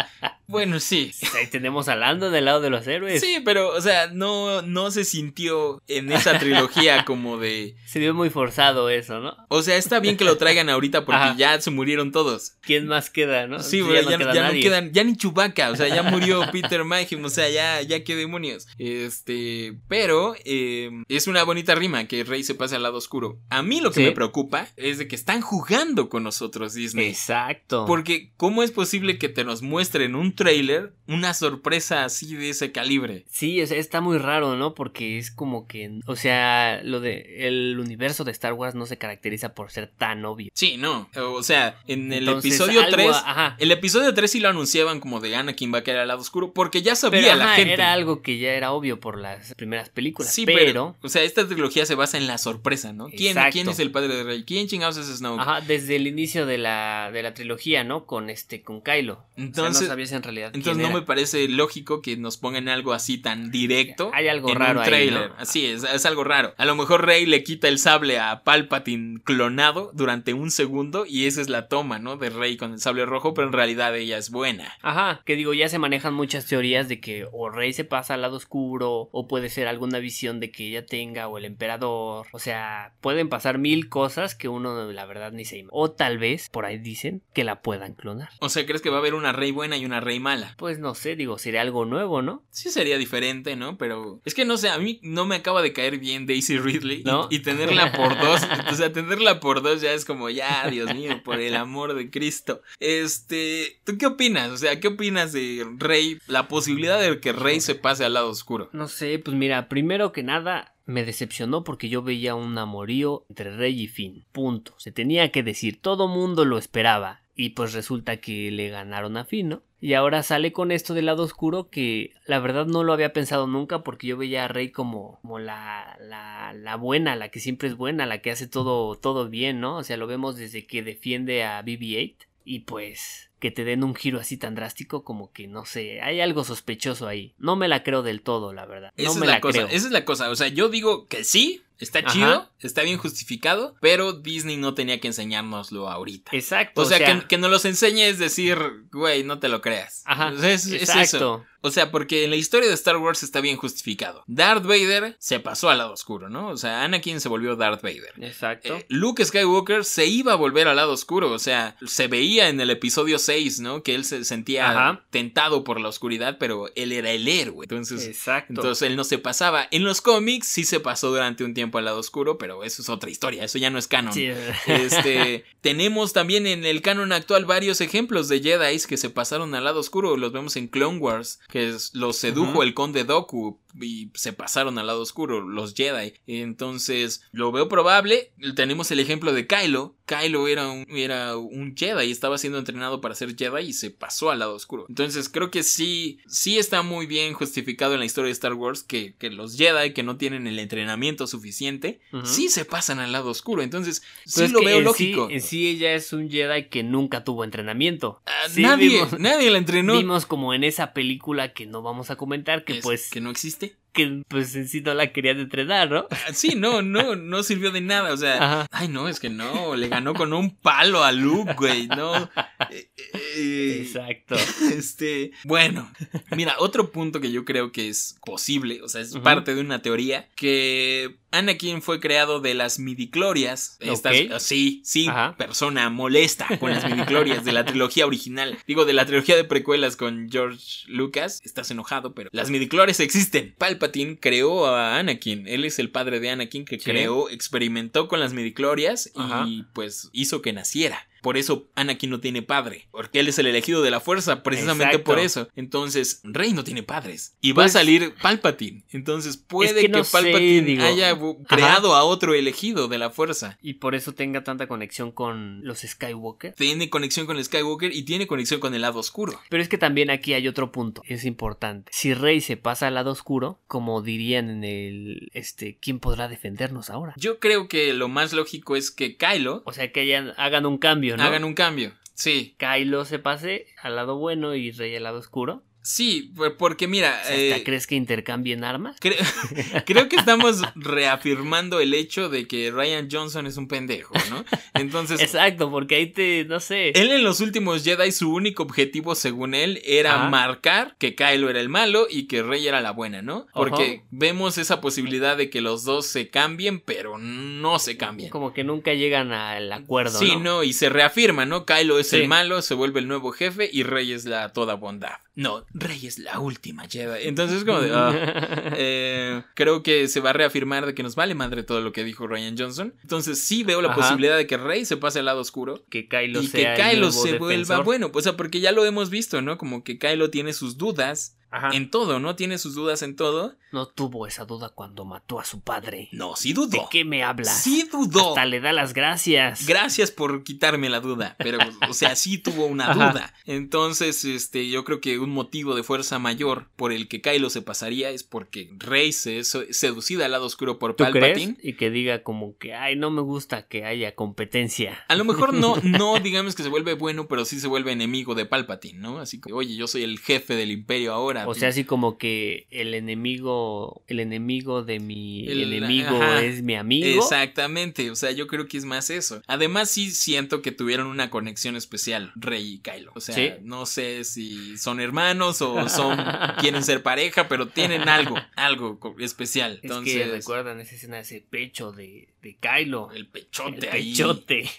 Bueno, sí. Ahí tenemos a Lando del lado de los héroes. Sí, pero, o sea, no, no se sintió en esa trilogía como de. Se vio muy forzado eso, ¿no? O sea, está bien que lo traigan ahorita porque Ajá. ya se murieron todos. ¿Quién más queda, no? Sí, Ya no ya, quedan, ya ni Chewbacca, o sea, ya murió Peter Mayhem, o sea, ya, ya qué demonios. Este, pero eh, es una bonita rima que Rey se pase al lado oscuro. A mí lo que Sí. me preocupa es de que están jugando con nosotros Disney. Exacto. Porque, ¿cómo es posible que te nos muestren un trailer una sorpresa así de ese calibre? Sí, o sea, está muy raro, ¿no? Porque es como que, o sea, lo de el universo de Star Wars no se caracteriza por ser tan obvio. Sí, no. O sea, en el Entonces, episodio algo- 3. ajá. El episodio 3 sí lo anunciaban como de Anakin va a caer al lado oscuro. Porque ya sabía Pero la ajá, gente. era algo que ya era obvio por las primeras películas. Sí, pero, pero, O sea, esta trilogía se basa en la sorpresa, ¿no? ¿Quién. ¿quién es el padre de Rey? ¿Quién chingados es Snoke? ajá, desde el inicio de la, de la trilogía, ¿no? Con este, con Kylo. O sea, Entonces- no sabías en realidad. Entonces no me parece lógico que nos pongan algo así tan directo. Hay algo en raro un ahí, trailer. ¿no? Así es, es algo raro. A lo mejor Rey le quita el sable a Palpatine clonado durante un segundo y esa es la toma, ¿no? De Rey con el sable rojo, pero en realidad ella es buena. Ajá, que digo, ya se manejan muchas teorías de que o Rey se pasa al lado oscuro, o puede ser alguna visión de que ella tenga, o el emperador. O sea, pueden pasar mil cosas que uno la verdad ni se imagina. O tal vez, por ahí dicen, que la puedan clonar. O sea, ¿crees que va a haber una Rey buena y una Rey mala? Pues no sé, digo, sería algo nuevo, ¿no? Sí sería diferente, ¿no? Pero es que no sé, a mí no me acaba de caer bien Daisy Ridley y- ¿No? y, tenerla por dos, o sea, tenerla por dos ya es como ya, Dios mío, por el amor de Cristo. Este, ¿tú qué opinas? O sea, ¿qué opinas de Rey, la posibilidad de que Rey se pase al lado oscuro? No sé, pues mira, primero que nada me decepcionó porque yo veía un amorío entre Rey y Finn. Punto. Se tenía que decir, todo mundo lo esperaba. Y pues resulta que le ganaron a Finn, ¿no? Y ahora sale con esto del lado oscuro que la verdad no lo había pensado nunca porque yo veía a Rey como, como la, la, la buena, la que siempre es buena, la que hace todo, todo bien, ¿no? O sea, lo vemos desde que defiende a BB-8 y pues que te den un giro así tan drástico como que no sé, hay algo sospechoso ahí. No me la creo del todo, la verdad. No Esa me es la, la, cosa, creo. esa es la cosa, o sea, yo digo que sí, está Ajá. chido, está bien justificado, pero Disney no tenía que enseñárnoslo ahorita. Exacto. O sea, que, que nos los enseñe es decir, güey, no te lo creas. Ajá. Es exacto. eso. O sea, porque en la historia de Star Wars está bien justificado. Darth Vader se pasó al lado oscuro, ¿no? O sea, Anakin se volvió Darth Vader. Exacto. Eh, Luke Skywalker se iba a volver al lado oscuro, o sea, se veía en el episodio 6, ¿no? Que él se sentía Ajá. tentado por la oscuridad, pero él era el héroe. Entonces, Exacto. entonces él no se pasaba. En los cómics sí se pasó durante un tiempo al lado oscuro, pero eso es otra historia, eso ya no es canon. Sí. Este, tenemos también en el canon actual varios ejemplos de Jedi que se pasaron al lado oscuro. Los vemos en Clone Wars, que los sedujo el conde Doku y se pasaron al lado oscuro los Jedi. Entonces, lo veo probable. Tenemos el ejemplo de Kylo. Kylo era un, era un Jedi, estaba siendo entrenado para ser Jedi y se pasó al lado oscuro. Entonces, creo que sí, sí está muy bien justificado en la historia de Star Wars que, que los Jedi que no tienen el entrenamiento suficiente, sí se pasan al lado oscuro. Entonces, Pero sí lo veo en lógico. Sí, en sí ella es un Jedi que nunca tuvo entrenamiento. Ah, Sí, nadie, vimos- nadie la entrenó. Vimos como en esa película que no vamos a comentar que Es pues que no existe. Que pues en sí no la querían entrenar, ¿no? Ah, Sí, no, no, no sirvió de nada. O sea, Ajá. ay, no, es que no, le ganó con un palo a Luke, güey. No, Eh, eh, Exacto. Este, bueno, mira, otro punto que yo creo que es posible, o sea, es parte de una teoría que Anakin fue creado de las midiclorias. Estas, Ok. sí, sí, Ajá. persona molesta con las midiclorias de la trilogía original. Digo, de la trilogía de precuelas con George Lucas. Estás enojado, pero las midiclorias existen. Palpatine creó a Anakin. Él es el padre de Anakin que Sí. creó, experimentó con las midiclorias Ajá. y pues hizo que naciera. Por eso Anakin no tiene padre, porque él es el elegido de la fuerza, precisamente Exacto. por eso. Entonces, Rey no tiene padres. Y va a Pues- salir Palpatine. Entonces, puede que que, no sé, Palpatine digo. haya Ajá. creado a otro elegido de la fuerza. Y por eso tenga tanta conexión con los Skywalker. Tiene conexión con el Skywalker y tiene conexión con el lado oscuro. Pero es que también aquí hay otro punto, es importante. Si Rey se pasa al lado oscuro, como dirían en el este, ¿quién podrá defendernos ahora? Yo creo que lo más lógico es que Kylo O sea que hayan, hagan un cambio, ¿no? hagan un cambio. Sí, Kylo se pase al lado bueno y Rey al lado oscuro. Sí, por- porque mira, O sea, ¿hasta eh, crees que intercambien armas? Cre- creo que estamos reafirmando el hecho de que Ryan Johnson es un pendejo, ¿no? Entonces, Exacto, porque ahí te, no sé. él en los últimos Jedi su único objetivo, según él, era marcar que Kylo era el malo y que Rey era la buena, ¿no? Porque vemos esa posibilidad de que los dos se cambien, pero no se cambian. Como que nunca llegan al acuerdo. Sí, ¿no? no, y se reafirma, ¿no? Kylo es Sí. el malo, se vuelve el nuevo jefe y Rey es la toda bondad. No, Rey es la última Jedi. Entonces, es como de. ah. Eh, creo que se va a reafirmar de que nos vale madre todo lo que dijo Ryan Johnson. Entonces sí veo la Ajá. posibilidad de que Rey se pase al lado oscuro. que Kylo y sea que el Kylo nuevo se vuelva bueno. O sea, porque ya lo hemos visto, ¿no? Como que Kylo tiene sus dudas Ajá. en todo, ¿no? Tiene sus dudas en todo. No tuvo esa duda cuando mató a su padre. No, sí ¿De dudó. qué me hablas? Sí dudó. Hasta le da las gracias. Gracias por quitarme la duda, pero o sea, sí tuvo una Ajá. duda. Entonces, este, yo creo que un motivo de fuerza mayor por el que Kylo se pasaría es porque Rey se es seducida al lado oscuro por ¿Tú Palpatine. crees? Y que diga como que, ay, no me gusta que haya competencia. A lo mejor no, no digamos que se vuelve bueno, pero sí se vuelve enemigo de Palpatine, ¿no? Así que, oye, yo soy el jefe del imperio ahora. O sea, así como que el enemigo, el enemigo de mi El- enemigo ajá. es mi amigo. Exactamente, o sea, yo creo que es más eso. Además, sí siento que tuvieron una conexión especial, Rey y Kylo. O sea, ¿Sí? no sé si son hermanos o son quieren ser pareja, pero tienen algo, algo especial. Es Entonces, que recuerdan esa escena, ese pecho de, de Kylo. el pechote El ahí. pechote.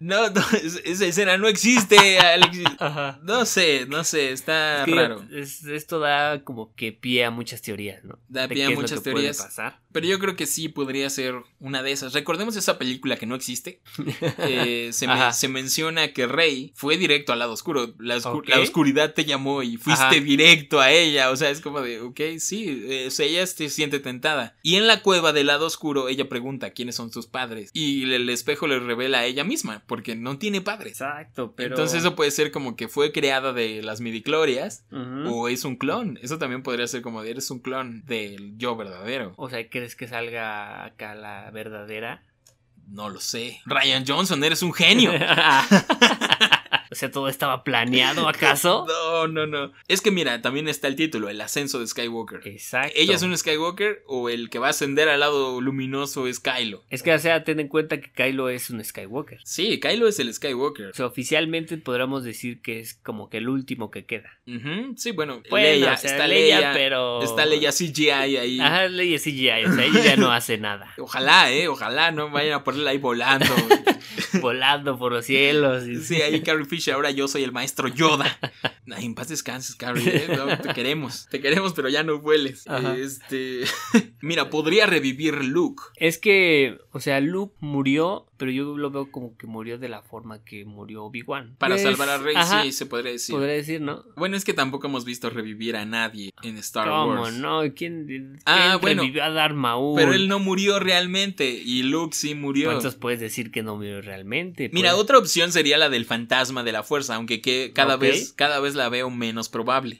No, no, es- esa escena no existe, Alexis. Ajá. No sé, no sé, está Es que raro. es- esto da como que pie a muchas teorías, ¿no? Da De pie a muchas que puede teorías. pasar. Pero yo creo que sí podría ser una de esas. Recordemos esa película que no existe. Eh, se, me- se menciona que Rey fue directo al lado oscuro. La, oscu- Ok. la oscuridad te llamó y fuiste Ajá. directo a ella. O sea, es como de, ok, sí. eh, o sea, ella se siente tentada. Y en la cueva del lado oscuro, ella pregunta quiénes son sus padres. Y el, espejo le revela a ella misma, porque no tiene padres. Exacto, pero. Entonces eso puede ser como que fue creada de las midiclorias. Ujú. O es un clon. Eso también podría ser como de eres un clon del yo verdadero. O sea, ¿crees que salga acá la verdadera? No lo sé. Ryan Johnson, eres un genio. o sea, todo estaba planeado, ¿acaso? No, no, no. Es que mira, también está el título, el ascenso de Skywalker. Exacto. ¿Ella es un Skywalker o el que va a ascender al lado luminoso es Kylo? Es que, o sea, ten en cuenta que Kylo es un Skywalker. Sí, Kylo es el Skywalker. O sea, oficialmente podríamos decir que es como que el último que queda. Sí, bueno, Bueno, Leia, o sea, está Leia, Leia, pero- está Leia CGI ahí. Ajá, Leia CGI, o sea, ella ya no hace nada. Ojalá, eh, ojalá no vayan a ponerla ahí volando. Volando por los cielos. y- Sí, ahí Carrie Ahora yo soy el maestro Yoda. Ay, en paz descanses, Carrie. ¿eh? No, te queremos, te queremos, pero ya no vueles. Ajá. Este, mira, podría revivir Luke. Es que, o sea, Luke murió, pero yo lo veo como que murió de la forma que murió Obi-Wan. Para Pues, salvar a Rey, ajá, sí, se podría decir. Podría decir, ¿no? Bueno, es que tampoco hemos visto revivir a nadie en Star ¿Cómo Wars. no? ¿Quién, Ah, quién bueno, revivió a Darth Maul? Pero él no murió realmente y Luke sí murió. Entonces puedes decir que no murió realmente. Mira, pues. otra opción sería la del fantasma de la fuerza, aunque que cada vez cada vez la veo menos probable.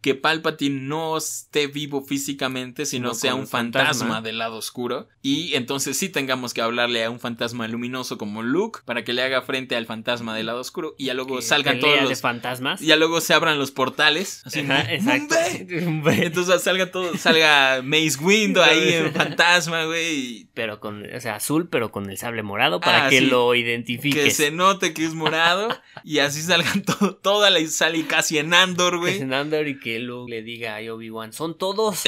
Que Palpatine no esté vivo físicamente, sino Sino sea un fantasma. del lado oscuro y entonces sí tengamos que hablarle a un fantasma luminoso como Luke para que le haga frente al fantasma del lado oscuro y ya luego Que salgan todos de los fantasmas. y ya luego se abran los portales así Ajá, exacto. Entonces salga todo salga Mace Windu ahí en fantasma güey pero con, o sea, azul, pero con el sable morado para Ah, que sí. lo que identifiques. se note que es morado y así salgan todo, toda la sale casi en Andor, güey. En Andor y que Luke le diga a Obi-Wan, son todos.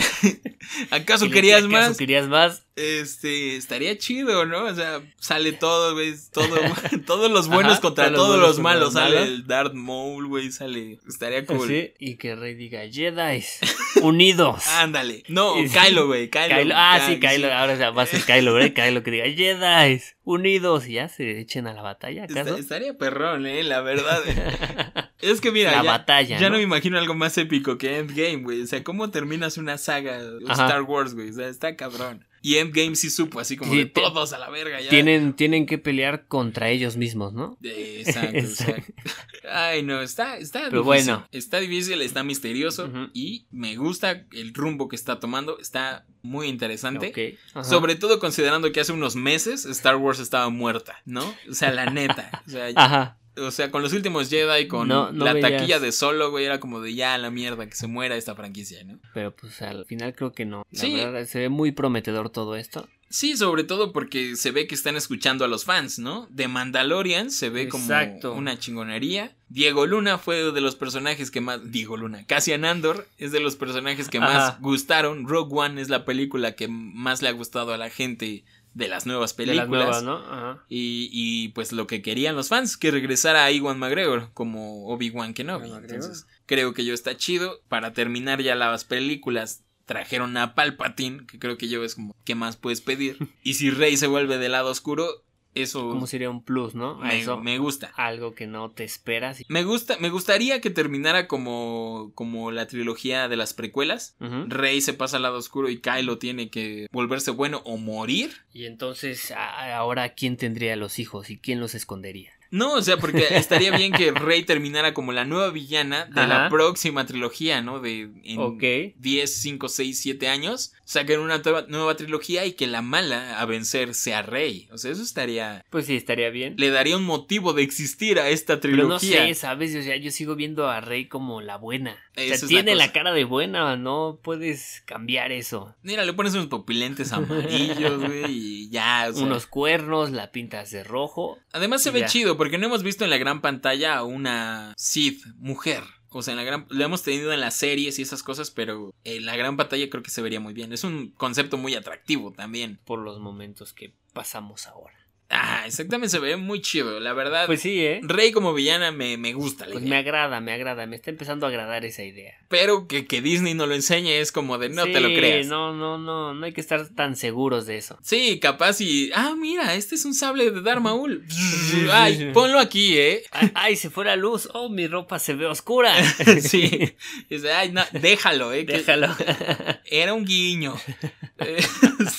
¿Acaso querías diga, ¿acaso más? querías más? Este, estaría chido, ¿no? O sea, sale todo, güey, todo, todos los buenos Ajá, contra todos los buenos malos, los sale malos. el Darth Maul, güey, sale, estaría cool. Sí, y que Rey diga, Jedi, unidos. Ándale. No, Kylo, güey, Kylo. Kylo- ah, sí, Ky- Kylo, ahora ya va a ser Kylo, ¿verdad? Kylo que diga, Jedi, unidos, y ya se echen a la batalla, ¿acaso? estaría perrón, eh, la verdad. es que mira, La ya, batalla, ya no ¿no? me imagino algo más épico que Endgame, güey. O sea, ¿cómo terminas una saga Ajá. Star Wars, güey? O sea, está cabrón. Y Endgame sí supo, así como Sí, de todos a la verga ya. Tienen, tienen que pelear contra ellos mismos, ¿no? Exacto, exacto. Ay, no, está, está Pero difícil. bueno. Está difícil, está misterioso y me gusta el rumbo que está tomando. Está muy interesante. Sobre todo considerando que hace unos meses Star Wars estaba muerta, ¿no? O sea, la neta. O sea, Ajá, o sea con los últimos Jedi, con No, no la veías. taquilla de solo, güey, era como de ya la mierda, que se muera esta franquicia, ¿no? pero pues al final creo que no. La Sí. verdad, se ve muy prometedor todo esto. Sí, sobre todo porque se ve que están escuchando a los fans, ¿no? De Mandalorian se ve Exacto. como una chingonería. Diego Luna fue de los personajes que más. Diego Luna. Cassian Andor es de los personajes que más Ajá. gustaron. Rogue One es la película que más le ha gustado a la gente de las nuevas De las películas. nuevas, ¿no? Ajá. Y, y, pues lo que querían los fans, que regresara a Iwan McGregor como Obi-Wan Kenobi. Entonces, creo que yo está chido. Para terminar ya las películas, trajeron a Palpatine, que creo que yo es como, ¿qué más puedes pedir? Y si Rey se vuelve del lado oscuro, eso Como sería un plus, ¿no? Me, eso, me gusta. algo que no te esperas. Me gusta, me gustaría que terminara como, como la trilogía de las precuelas. Ujú. Rey se pasa al lado oscuro y Kylo tiene que volverse bueno o morir. Y entonces, ahora, ¿quién tendría los hijos y quién los escondería? No, o sea, porque estaría bien que Rey terminara como la nueva villana de la próxima trilogía, ¿no? De en Ok. 10, 5, 6, 7 años. Saquen una nueva, trilogía y que la mala a vencer sea Rey. O sea, eso estaría. Pues sí, estaría bien. Le daría un motivo de existir a esta Pero no trilogía. sé, ¿sabes? O sea, yo sigo viendo a Rey como la buena. O sea, la tiene la, cara de buena, no puedes cambiar eso. Mira, le pones unos pupilentes amarillos, güey, y ya. o sea. Unos cuernos, la pintas de rojo. Además se ve ya. chido porque no hemos visto en la gran pantalla a una Sith mujer. O sea, la gran, lo hemos tenido en las series y esas cosas, pero en la gran pantalla creo que se vería muy bien. Es un concepto muy atractivo también. por los momentos que pasamos ahora. Ah, exactamente, se ve muy chido, la verdad. Pues sí, ¿eh? Rey como villana me, me gusta la Pues idea. me agrada, me agrada, me está empezando a agradar esa idea. Pero que, que Disney no lo enseñe es como de no Sí, te lo creas. No, no, no, no hay que estar tan seguros de eso. Sí, capaz y. Ah, mira, este es un sable de Darth Maul. Ay, ponlo aquí, ¿eh? Ay, se fue la luz. Oh, mi ropa se ve oscura. sí. Ay, no, déjalo, ¿eh? Déjalo. Era un guiño.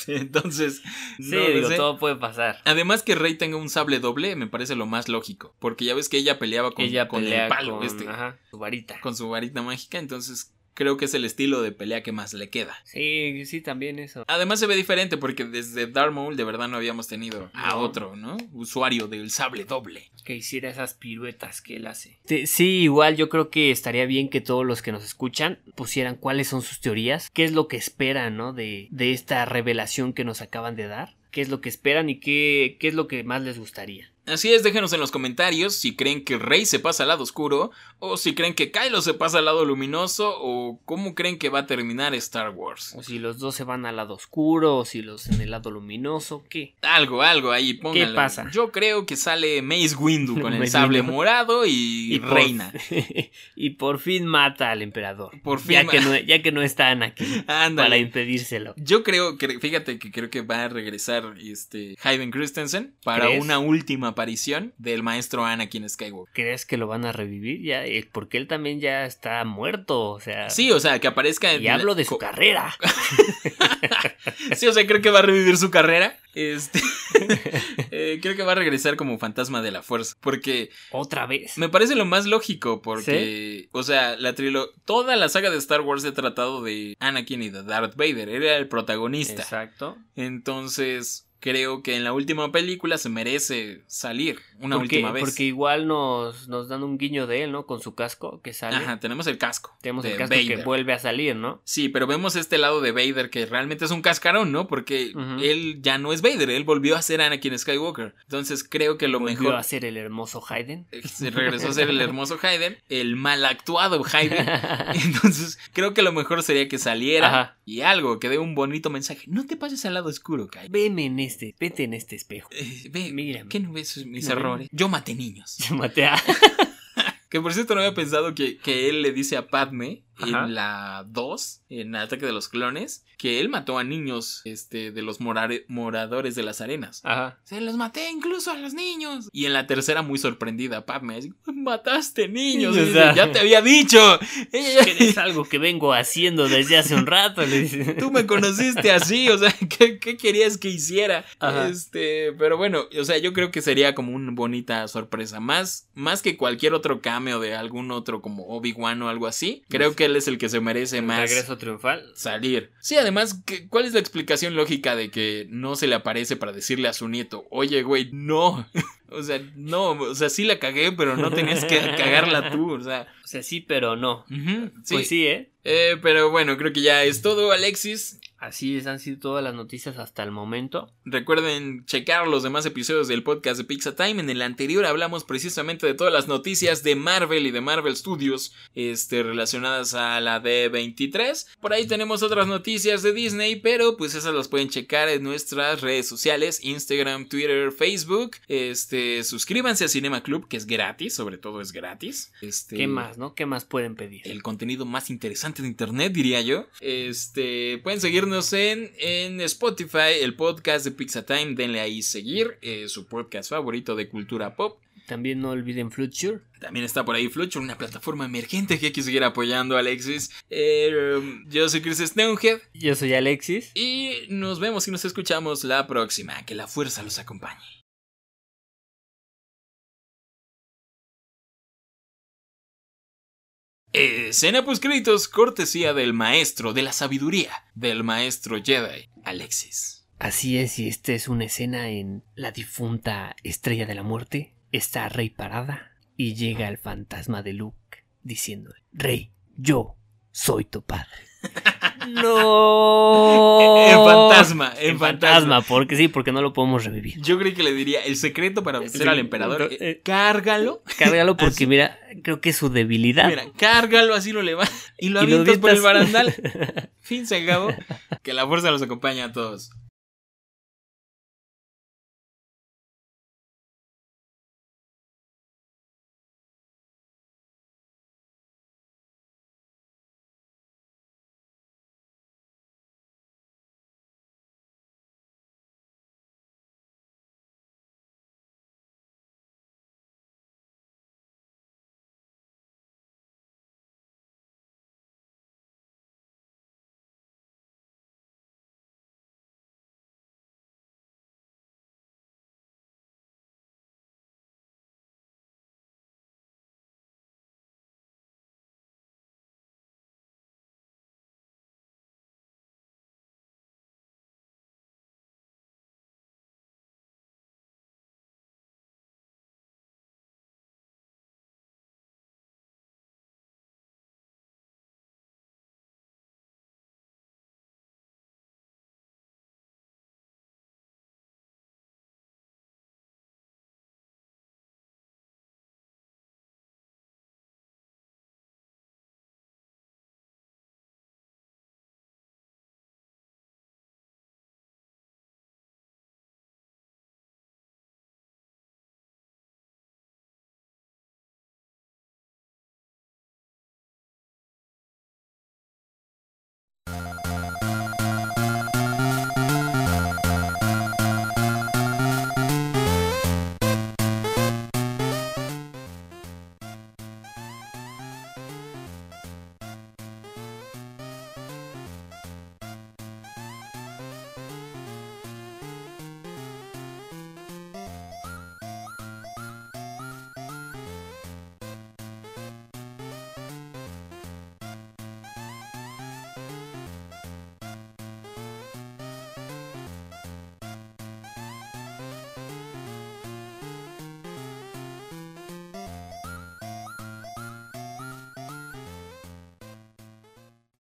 Entonces. Sí, no lo digo, sé. todo puede pasar. Además que Rey tenga un sable doble me parece lo más lógico. Porque ya ves que ella peleaba con, Ella con pelea el palo con este. ajá, su varita. Con su varita mágica. Entonces creo que es el estilo de pelea que más le queda. Sí, sí, también eso. Además se ve diferente porque desde Darth Maul de verdad no habíamos tenido a No. otro, ¿no? Usuario del sable doble. Que hiciera esas piruetas que él hace. Sí, sí, igual yo creo que estaría bien que todos los que nos escuchan pusieran cuáles son sus teorías, qué es lo que esperan, ¿no? De, de esta revelación que nos acaban de dar, qué es lo que esperan y qué, qué es lo que más les gustaría. Así es, déjenos en los comentarios si creen que Rey se pasa al lado oscuro, o si creen que Kylo se pasa al lado luminoso, o cómo creen que va a terminar Star Wars. O si los dos se van al lado oscuro, o si los en el lado luminoso, ¿qué? Algo, algo ahí, pónganlo. pasa? Yo creo que sale Mace Windu con el sable morado y, por- Reina. y por fin mata al emperador. Por fin Ya que no, ya que no están aquí Ándale. para impedírselo. Yo creo que, fíjate que creo que va a regresar este Hayden Christensen para ¿Crees? una última aparición del maestro Anakin Skywalker. ¿Crees que lo van a revivir? Ya, eh, porque él también ya está muerto, o sea. Sí, o sea, que aparezca en Y hablo de su carrera. Sí, o sea, creo que va a revivir su carrera. Este, eh, creo que va a regresar como fantasma de la fuerza. Porque Otra vez. me parece lo más lógico. Porque, o sea, la trilo toda la saga de Star Wars se ha tratado de Anakin y de Darth Vader. Era el protagonista. Exacto. Entonces, creo que en la última película se merece salir una porque, última vez. Porque igual nos, nos dan un guiño de él, ¿no? Con su casco que sale. Ajá, tenemos el casco. Tenemos el casco que Vader. vuelve a salir, ¿no? Sí, pero vemos este lado de Vader que realmente es un cascarón, ¿no? Porque él ya no es Vader, él volvió a ser Anakin Skywalker. Entonces creo que lo Volvió mejor a ser el hermoso Hayden. se regresó a ser el hermoso Hayden, el mal actuado Hayden. Entonces creo que lo mejor sería que saliera Ajá. Y algo, que dé un bonito mensaje. No te pases al lado oscuro, Kai. Veme en este, vete en este espejo. Eh, ve, Mírame. ¿qué no ves mis No, errores? Yo maté niños. Se maté a... Que por cierto no había pensado que, que él le dice a Padme Ajá. en la 2, en Ataque de los Clones, que él mató a niños este, de los moradores de las arenas. Ajá. Se los maté incluso a los niños. Y en la tercera muy sorprendida, Padme, mataste niños. O dice, ya te había dicho. Es algo que vengo haciendo desde hace un rato, le dice. Tú me conociste así, o sea, ¿qué, qué querías que hiciera? Ajá. Este, pero bueno, o sea, yo creo que sería como una bonita sorpresa. Más, más que cualquier otro cameo de algún otro como Obi-Wan o algo así. Creo que él es el que se merece más Regreso triunfal. salir. Sí, además, ¿qué- ¿cuál es la explicación lógica de que no se le aparece para decirle a su nieto, oye, güey, no? O sea, no, o sea, sí la cagué, pero no tenías que cagarla tú, o sea. O sea, sí, pero no. sí. Pues sí, ¿eh? Eh, pero bueno, creo que ya es todo, Alexis. Así es, han sido todas las noticias hasta el momento. Recuerden checar los demás episodios del podcast de Pizza Time. En el anterior hablamos precisamente de todas las noticias de Marvel y de Marvel Studios este, relacionadas a la D23. Por ahí tenemos otras noticias de Disney, pero pues esas las pueden checar en nuestras redes sociales, Instagram, Twitter, Facebook. Este, suscríbanse a Cinema Club, que es gratis, sobre todo es gratis. Este, ¿Qué más, no? ¿Qué más pueden pedir? el contenido más interesante de internet, diría yo. Este, pueden seguirnos en, en Spotify, el podcast de Pixatime, denle ahí seguir, eh, su podcast favorito de cultura pop. También no olviden Future. También está por ahí Fluture, una plataforma emergente que hay que seguir apoyando, Alexis. Eh, yo soy Chris Stonehead Yo soy Alexis. y nos vemos y nos escuchamos la próxima. Que la fuerza los acompañe. Escena créditos, cortesía del maestro de la sabiduría, del maestro Jedi, Alexis. Así es, y esta es una escena en la difunta Estrella de la Muerte. Está Rey parada y llega el fantasma de Luke diciendo, Rey, yo soy tu padre. no. En fantasma, en En fantasma. fantasma, porque sí, porque no lo podemos revivir. Yo creí que le diría el secreto para vencer Sí, al emperador. eh, eh. cárgalo. Cárgalo porque Así. mira, creo que es su debilidad. Mira, cárgalo, así lo levanta y lo Y lo avientas por el barandal. fin, se acabó. Que la fuerza los acompañe a todos.